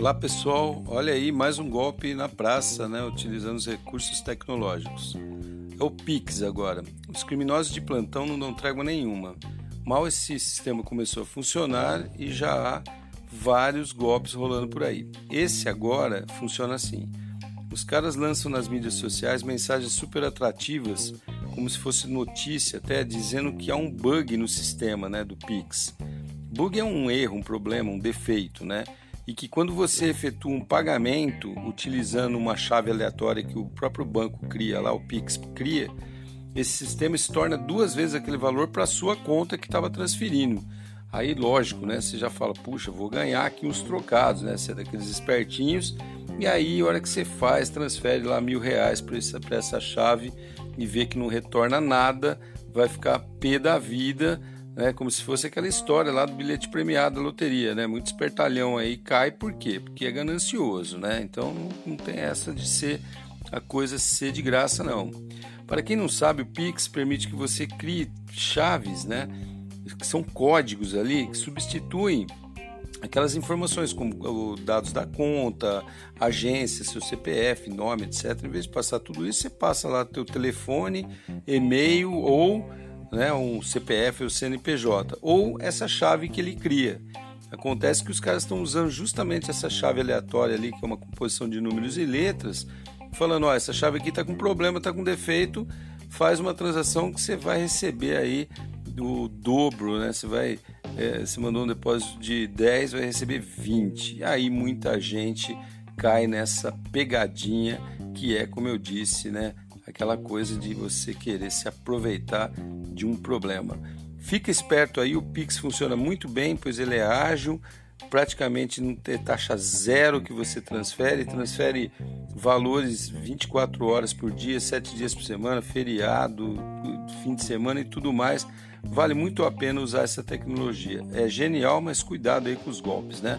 Olá pessoal, olha aí mais um golpe na praça, né, utilizando os recursos tecnológicos. É o Pix agora. Os criminosos de plantão não dão trégua nenhuma. Mal esse sistema começou a funcionar e já há vários golpes rolando por aí. Esse agora funciona assim. Os caras lançam nas mídias sociais mensagens super atrativas, como se fosse notícia, até dizendo que há um bug no sistema né, do Pix. Bug é um erro, um problema, um defeito, né? E que quando você efetua um pagamento utilizando uma chave aleatória que o próprio banco cria, lá o Pix cria, esse sistema se torna duas vezes aquele valor para a sua conta que estava transferindo. Aí, lógico, né? Você já fala, puxa, vou ganhar aqui uns trocados, né? Você é daqueles espertinhos. E aí, a hora que você faz, transfere lá mil reais para essa, essa chave e vê que não retorna nada, vai ficar pé da vida né? Como se fosse aquela história lá do bilhete premiado da loteria, né? Muito espertalhão aí cai por quê? Porque é ganancioso, né? Então não, tem essa de ser a coisa ser de graça não. Para quem não sabe, o Pix permite que você crie chaves, né? Que são códigos ali que substituem aquelas informações como dados da conta, agência, seu CPF, nome, etc. Em vez de passar tudo isso, você passa lá teu telefone, e-mail ou né, um CPF ou CNPJ, ou essa chave que ele cria. Acontece que os caras estão usando justamente essa chave aleatória ali, que é uma composição de números e letras, falando, ó, essa chave aqui está com problema, está com defeito, faz uma transação que você vai receber aí o dobro, né? Você vai, é, você mandou um depósito de 10, vai receber 20. E aí muita gente cai nessa pegadinha que é, como eu disse, né? Aquela coisa de você querer se aproveitar de um problema. Fica esperto aí, o Pix funciona muito bem, pois ele é ágil, praticamente não tem taxa zero que você transfere, transfere valores 24 horas por dia, 7 dias por semana, feriado, fim de semana e tudo mais. Vale muito a pena usar essa tecnologia. É genial, mas cuidado aí com os golpes, né?